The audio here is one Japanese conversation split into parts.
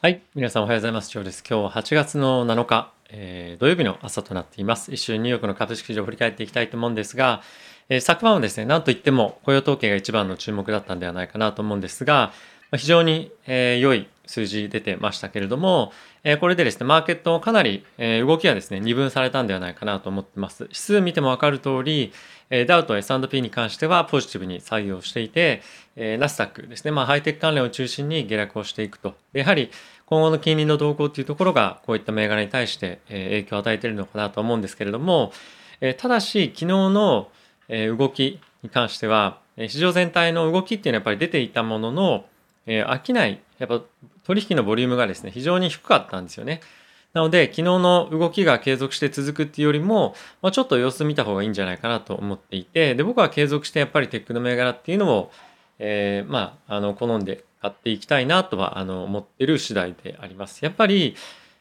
はい。皆さんおはようございます。今日です。今日は8月の7日、えー、土曜日の朝となっています。一週ニューヨークの株式市場を振り返っていきたいと思うんですが、えー、昨晩はですね、なんといっても雇用統計が一番の注目だったんではないかなと思うんですが、非常に、えー、良い数字出てましたけれども、えー、これでですね、マーケットかなり、えー、動きがですね、二分されたんではないかなと思ってます。指数見てもわかる通り、え、ダウと S&P に関してはポジティブに採用していて、え、ナスダックですね、まあハイテク関連を中心に下落をしていくと。やはり今後の金利の動向っていうところがこういった銘柄に対して影響を与えているのかなと思うんですけれども、ただし昨日の動きに関しては市場全体の動きっていうのはやっぱり出ていたものの飽きないやっぱ取引のボリュームがですね非常に低かったんですよね。なので昨日の動きが継続して続くっていうよりも、まあ、ちょっと様子見た方がいいんじゃないかなと思っていてで僕は継続してやっぱりテックの銘柄っていうのを、えー、まああの好んで買っていきたいなとはあの思ってる次第であります。やっぱり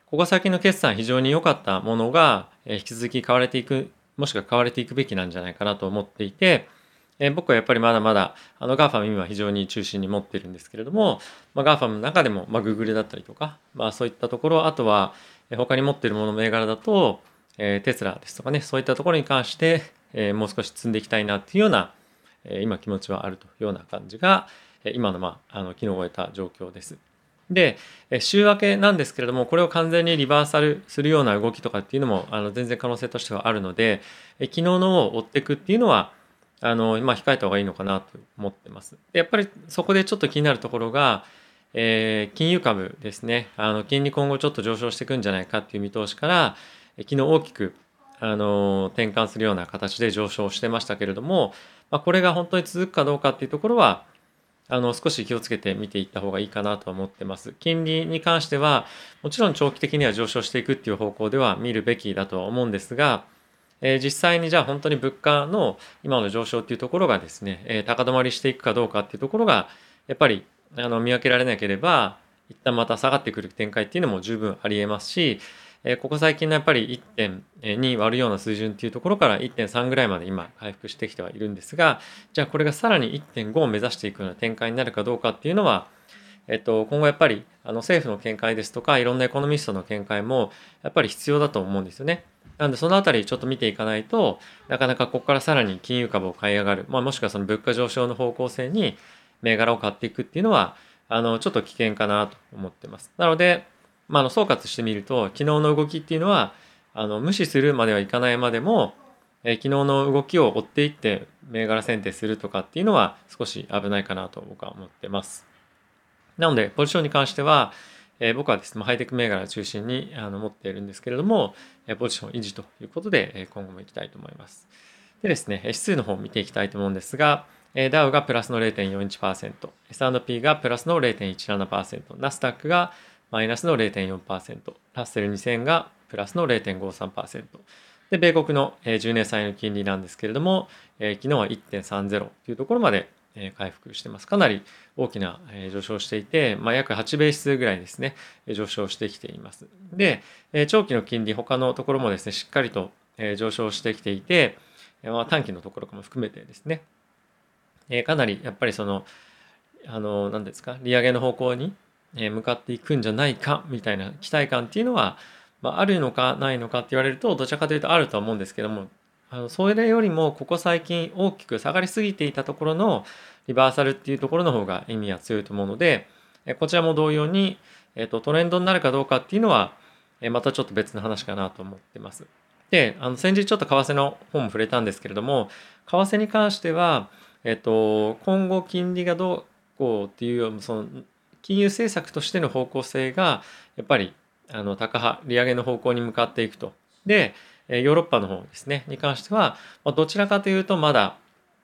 ここ先の決算非常に良かったものが引き続き買われていくもしくは買われていくべきなんじゃないかなと思っていて、え僕はやっぱりまだまだあの GAFAM 今非常に中心に持ってるんですけれども、まあ、GAFAM の中でも、まあ、Google だったりとか、まあ、そういったところあとは他に持ってるもの銘柄だと、えー、テスラですとかねそういったところに関して、えー、もう少し積んでいきたいなっていうような、えー、今気持ちはあるというような感じが、今の,、まあ、あの昨日終えた状況です。で、週明けなんですけれども、これを完全にリバーサルするような動きとかっていうのも、あの全然可能性としてはあるので、昨日のを追っていくっていうのは、あの、まあ、控えた方がいいのかなと思ってます。やっぱりそこでちょっと気になるところが、えー、金融株ですね。あの、金利今後ちょっと上昇していくんじゃないかっていう見通しから、昨日大きく、あの、転換するような形で上昇してましたけれども、まあ、これが本当に続くかどうかっていうところは、あの少し気をつけて見ていった方がいいかなと思ってます。金利に関してはもちろん長期的には上昇していくっていう方向では見るべきだとは思うんですが、え、実際にじゃあ本当に物価の今の上昇っていうところがですね、え、高止まりしていくかどうかっていうところがやっぱりあの見分けられなければ一旦また下がってくる展開っていうのも十分ありえますし、えここ最近のやっぱり1.2割るような水準っていうところから1.3ぐらいまで今回復してきてはいるんですがじゃあこれがさらに1.5を目指していくような展開になるかどうかっていうのは、えっと、今後やっぱりあの政府の見解ですとかいろんなエコノミストの見解もやっぱり必要だと思うんですよね。なんでそのあたりちょっと見ていかないとなかなかここからさらに金融株を買い上がる、まあ、もしくはその物価上昇の方向性に銘柄を買っていくっていうのはあのちょっと危険かなと思ってます。なのでまあ、の総括してみると昨日の動きっていうのはあの無視するまではいかないまでも、え、昨日の動きを追っていって銘柄選定するとかっていうのは少し危ないかなと僕は思ってます。なのでポジションに関しては、えー、僕はですねハイテク銘柄を中心にあの持っているんですけれども、え、ポジション維持ということで、え、今後もいきたいと思います。でですね指数の方を見ていきたいと思うんですが、えー、ダウがプラスの0.41%、S&P がプラスの0.17%、ナスダックがマイナスの0.4%、ラッセル2000がプラスの0.53%。で、米国の10年債の金利なんですけれども、えー、昨日は1.30というところまで回復してます。かなり大きな上昇していて、まあ、約8ベースぐらいですね、上昇してきています。で、長期の金利、他のところもですね、しっかりと上昇してきていて、まあ、短期のところも含めてですね、かなりやっぱりその、あの、何ですか、利上げの方向に向かっていくんじゃないかみたいな期待感っていうのは、まあ、あるのかないのかって言われるとどちらかというとあるとは思うんですけどもあのそれよりもここ最近大きく下がりすぎていたところのリバーサルっていうところの方が意味は強いと思うのでこちらも同様に、えー、とトレンドになるかどうかっていうのはまたちょっと別の話かなと思ってます。であの先日ちょっと為替の本も触れたんですけれども為替に関しては、えっ、と、今後金利がどうこうっていうその金融政策としての方向性がやっぱりあの高派利上げの方向に向かっていくと。でヨーロッパの方ですねに関してはどちらかというとまだ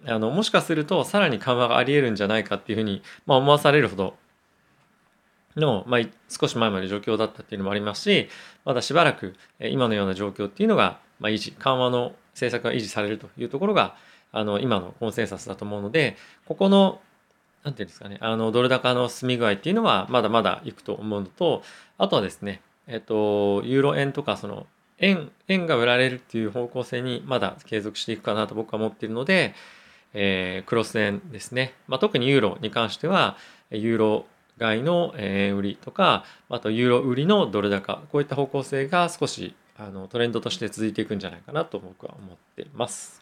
あのもしかするとさらに緩和がありえるんじゃないかっていうふうに、まあ、思わされるほどの、まあ、少し前まで状況だったっていうのもありますしまだしばらく今のような状況っていうのが、まあ、維持緩和の政策が維持されるというところがあの今のコンセンサスだと思うのでここのなんていうんですかね、あの、ドル高の進み具合っていうのは、まだまだいくと思うのと、あとはですね、えっと、ユーロ円とか、その、円、円が売られるっていう方向性にまだ継続していくかなと僕は思っているので、えー、クロス円ですね。まあ、特にユーロに関しては、ユーロ買いの円売りとかあとユーロ売りのドル高こういった方向性が少しあのトレンドとして続いていくんじゃないかなと僕は思っています。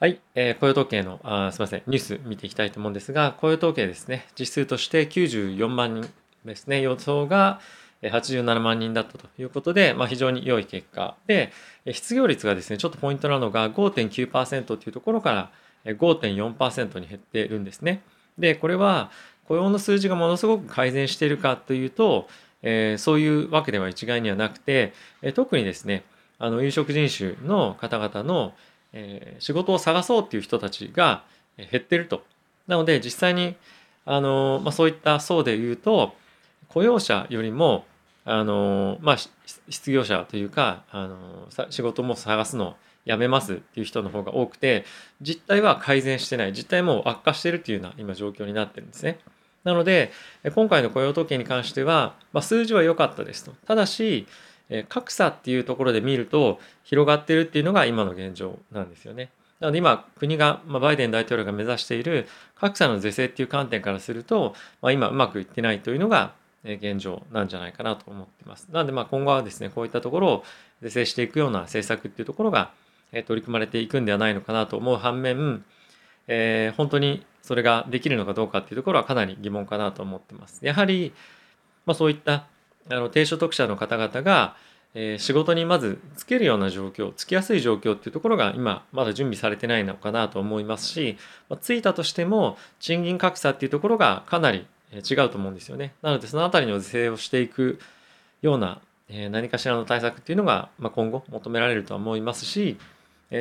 はい、えー、雇用統計のあすみませんニュース見ていきたいと思うんですが雇用統計ですね実数として94万人ですね予想が87万人だったということで、まあ、非常に良い結果で失業率がですねちょっとポイントなのが5.9%というところから5.4%に減っているんですね。でこれは雇用の数字がものすごく改善しているかというと、えー、そういうわけでは一概にはなくて、え、特にですねあの有色人種の方々の、えー、仕事を探そうっていう人たちが減ってると。なので実際にあの、まあ、そういった層で言うと雇用者よりもあの、まあ、失業者というかあの仕事も探すのやめますっていう人の方が多くて実態は改善してない実態も悪化してるっていうような今状況になってるんですね。なので今回の雇用統計に関しては、まあ、数字は良かったですと。ただし格差っていうところで見ると広がってるっていうのが今の現状なんですよね。なので今国が、まあ、バイデン大統領が目指している格差の是正っていう観点からすると、まあ、今うまくいってないというのが現状なんじゃないかなと思ってます。なのでまあ今後はですねこういったところを是正していくような政策っていうところが取り組まれていくんではないのかなと思う反面、えー、本当にそれができるのかどうかっていうところはかなり疑問かなと思ってます。やはり、まあ、そういったあの低所得者の方々が、えー、仕事にまずつけるような状況つきやすい状況っていうところが今まだ準備されてないのかなと思いますし、まあ、ついたとしても賃金格差っていうところがかなり違うと思うんですよね。なのでそのあたりの是正をしていくような何かしらの対策っていうのが今後求められるとは思いますし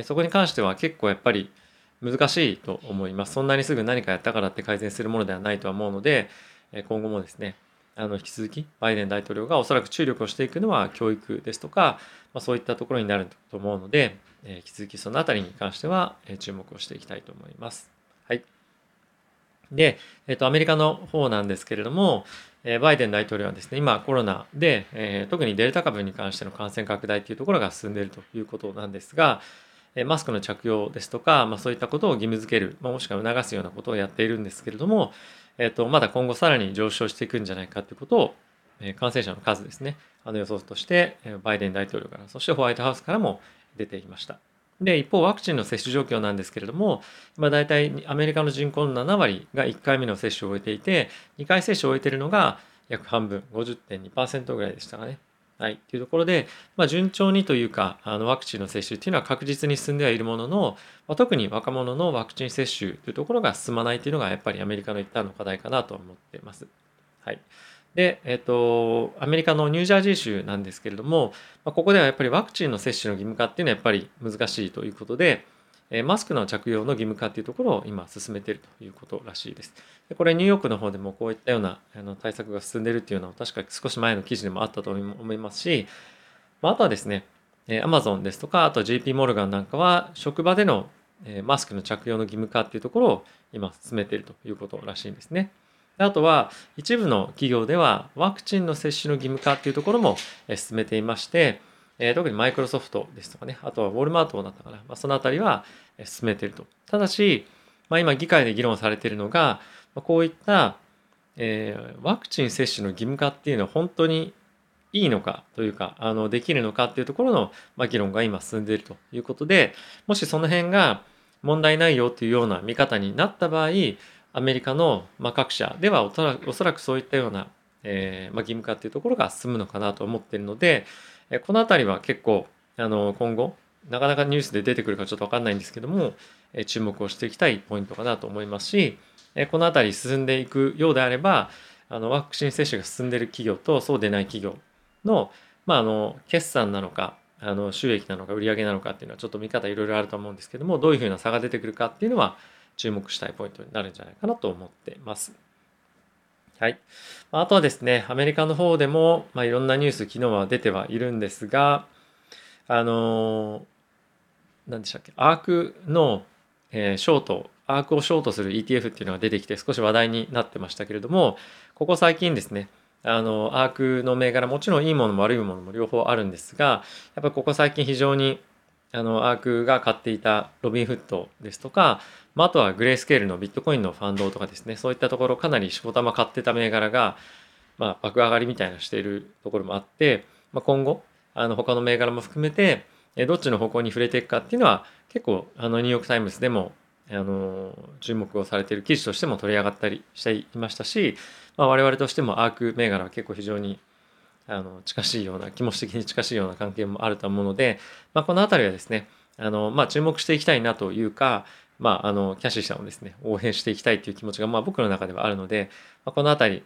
そこに関しては結構やっぱり難しいと思います。そんなにすぐ何かやったからって改善するものではないとは思うので今後もですねあの引き続きバイデン大統領がおそらく注力をしていくのは教育ですとか、まあ、そういったところになると思うので引き続きそのあたりに関しては注目をしていきたいと思います。はい。で、えっと、アメリカの方なんですけれども、えバイデン大統領はですね、今コロナで、えー、特にデルタ株に関しての感染拡大というところが進んでいるということなんですが、えマスクの着用ですとか、まあ、そういったことを義務付ける、まあ、もしくは促すようなことをやっているんですけれども、えっと、まだ今後さらに上昇していくんじゃないかということを、え感染者の数ですね、あの予想として、バイデン大統領から、そしてホワイトハウスからも出ていました。で、一方、ワクチンの接種状況なんですけれども、今大体アメリカの人口の7割が1回目の接種を終えていて、2回接種を終えているのが約半分、50.2%ぐらいでしたかね。はい。というところで、まあ、順調にというか、あのワクチンの接種っていうのは確実に進んではいるものの、まあ、特に若者のワクチン接種というところが進まないというのが、やっぱりアメリカの一端の課題かなと思っています。はい。で、えっ、と、アメリカのニュージャージー州なんですけれども、まあ、ここではやっぱりワクチンの接種の義務化っていうのはやっぱり難しいということで、えマスクの着用の義務化っていうところを今進めているということらしいです。でこれニューヨークの方でもこういったようなあの対策が進んでいるっていうのは確か少し前の記事でもあったと思いますし、まあ、あとはですね、え Amazon ですとか、あと JP モルガンなんかは職場でのえマスクの着用の義務化っていうところを今進めているということらしいんですね。あとは一部の企業ではワクチンの接種の義務化っていうところも進めていまして、え特にマイクロソフトですとかね、あとはウォルマートだったかな、まあ、そのあたりは進めていると。ただし、まあ、今議会で議論されているのが、まこういった、えー、ワクチン接種の義務化っていうのは本当にいいのかというか、あのできるのかっていうところの、まあ、議論が今進んでいるということで、もしその辺が問題ないよというような見方になった場合、アメリカの、ま、各社ではおそらくおそらくそういったような、えま、義務化っていうところが進むのかなと思ってるので、えこの辺りは結構あの今後なかなかニュースで出てくるかちょっと分かんないんですけども、え注目をしていきたいポイントかなと思いますし、えこの辺り進んでいくようであればあのワクチン接種が進んでる企業とそうでない企業の,、まあ、あの決算なのかあの収益なのか売上なのかっていうのはちょっと見方いろいろあると思うんですけどもどういうふうな差が出てくるかっていうのは注目したいポイントになるんじゃないかなと思ってます。はい。あとはですね、アメリカの方でも、まあ、いろんなニュース、昨日は出てはいるんですが、あの何でしたっけ、アークの、えー、ショート、アークをショートする ETF っていうのが出てきて少し話題になってましたけれども、ここ最近ですね、あの、アークの銘柄、もちろんいいものも悪いものも両方あるんですが、やっぱりここ最近非常にあのアークが買っていたロビンフットですとか、まあ、あとはグレースケールのビットコインのファンドとかですねそういったところかなりしこたま買ってた銘柄が、まあ、爆上がりみたいなしているところもあって、まあ、今後あの他の銘柄も含めてどっちの方向に触れていくかっていうのは結構あのニューヨーク・タイムズでもあの注目をされている記事としても取り上がったりしていましたし、まあ、我々としてもアーク銘柄は結構非常にあの近しいような気持ち的に近しいような関係もあると思うので、まあ、この辺りはですねあの、まあ、注目していきたいなというか、まあ、あのキャシーさんをですね応援していきたいという気持ちが、まあ、僕の中ではあるので、まあ、この辺り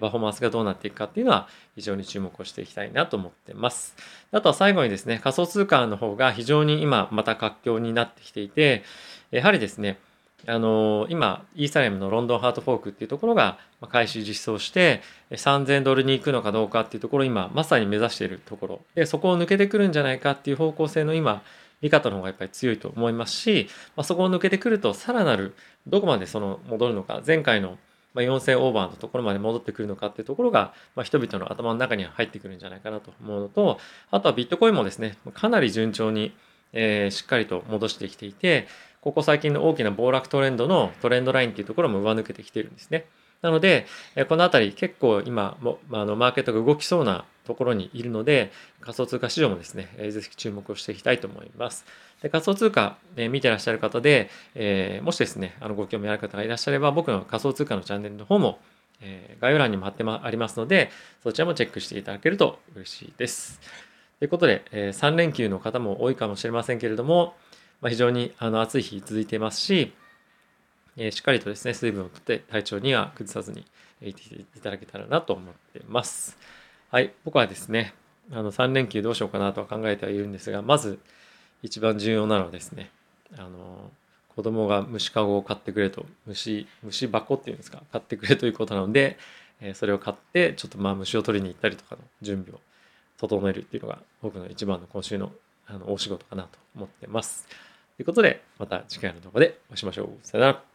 パフォーマンスがどうなっていくかっていうのは非常に注目をしていきたいなと思ってます。あとは最後にですね、仮想通貨の方が非常に今また活況になってきていて、やはりですね、あの今イーサリアムのロンドンハートフォークっていうところが開始実装して3000ドルに行くのかどうかっていうところを今まさに目指しているところ。でそこを抜けてくるんじゃないかっていう方向性の今見方の方がやっぱり強いと思いますし、まあ、そこを抜けてくるとさらなるどこまでその戻るのか前回の4000オーバーのところまで戻ってくるのかっていうところが、まあ、人々の頭の中には入ってくるんじゃないかなと思うのとあとはビットコインもですねかなり順調に、えー、しっかりと戻してきていてここ最近の大きな暴落トレンドのトレンドラインっていうところも上抜けてきてるんですね。なので、このあたり結構今も、あのマーケットが動きそうなところにいるので、仮想通貨市場もですね、ぜひ注目をしていきたいと思います。で仮想通貨、え見てらっしゃる方で、え、もしですね、あのご興味ある方がいらっしゃれば、僕の仮想通貨のチャンネルの方も、え、概要欄にも貼ってまありますので、そちらもチェックしていただけると嬉しいです。ということで、え、3連休の方も多いかもしれませんけれども、まあ、非常にあの暑い日続いていますし、えー、しっかりとですね、水分をとって体調には崩さずにいていただけたらなと思ってます。はい、僕はですね、あの3連休どうしようかなとは考えてはいるんですが、まず一番重要なのはですね、あの子供が虫かごを買ってくれと、虫、虫箱っていうんですか、買ってくれということなので、えそれを買って、ちょっとまあ虫を取りに行ったりとかの準備を整えるっていうのが僕の一番の今週のあの大仕事かなと思ってます。ということで、また次回の動画でお会いしましょう。さよなら。